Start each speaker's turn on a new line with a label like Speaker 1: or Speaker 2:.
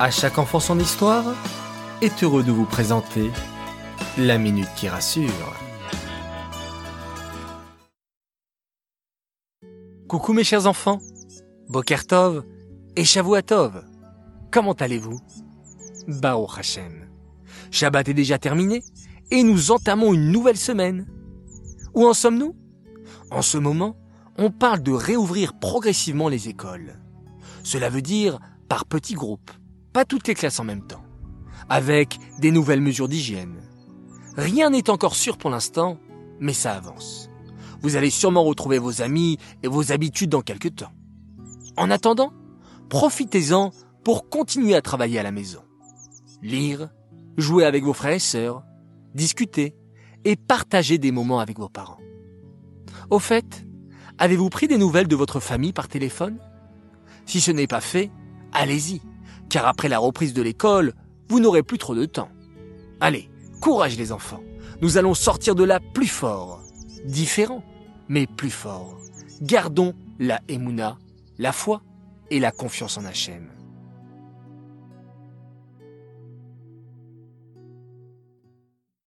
Speaker 1: À chaque enfant son histoire est heureux de vous présenter la minute qui rassure. Coucou mes chers enfants, Bokertov et Shavuatov. Comment allez-vous? Bao Hashem. Shabbat est déjà terminé et nous entamons une nouvelle semaine. Où en sommes-nous? En ce moment, on parle de réouvrir progressivement les écoles. Cela veut dire par petits groupes, pas toutes les classes en même temps, avec des nouvelles mesures d'hygiène. Rien n'est encore sûr pour l'instant, mais ça avance. Vous allez sûrement retrouver vos amis et vos habitudes dans quelques temps. En attendant, profitez-en pour continuer à travailler à la maison. Lire, jouer avec vos frères et sœurs, discuter et partager des moments avec vos parents. Au fait, avez-vous pris des nouvelles de votre famille par téléphone? Si ce n'est pas fait, allez-y, car après la reprise de l'école, vous n'aurez plus trop de temps. Allez, courage les enfants, nous allons sortir de là plus fort, différent, mais plus fort. Gardons la émouna, la foi et la confiance en Hachem.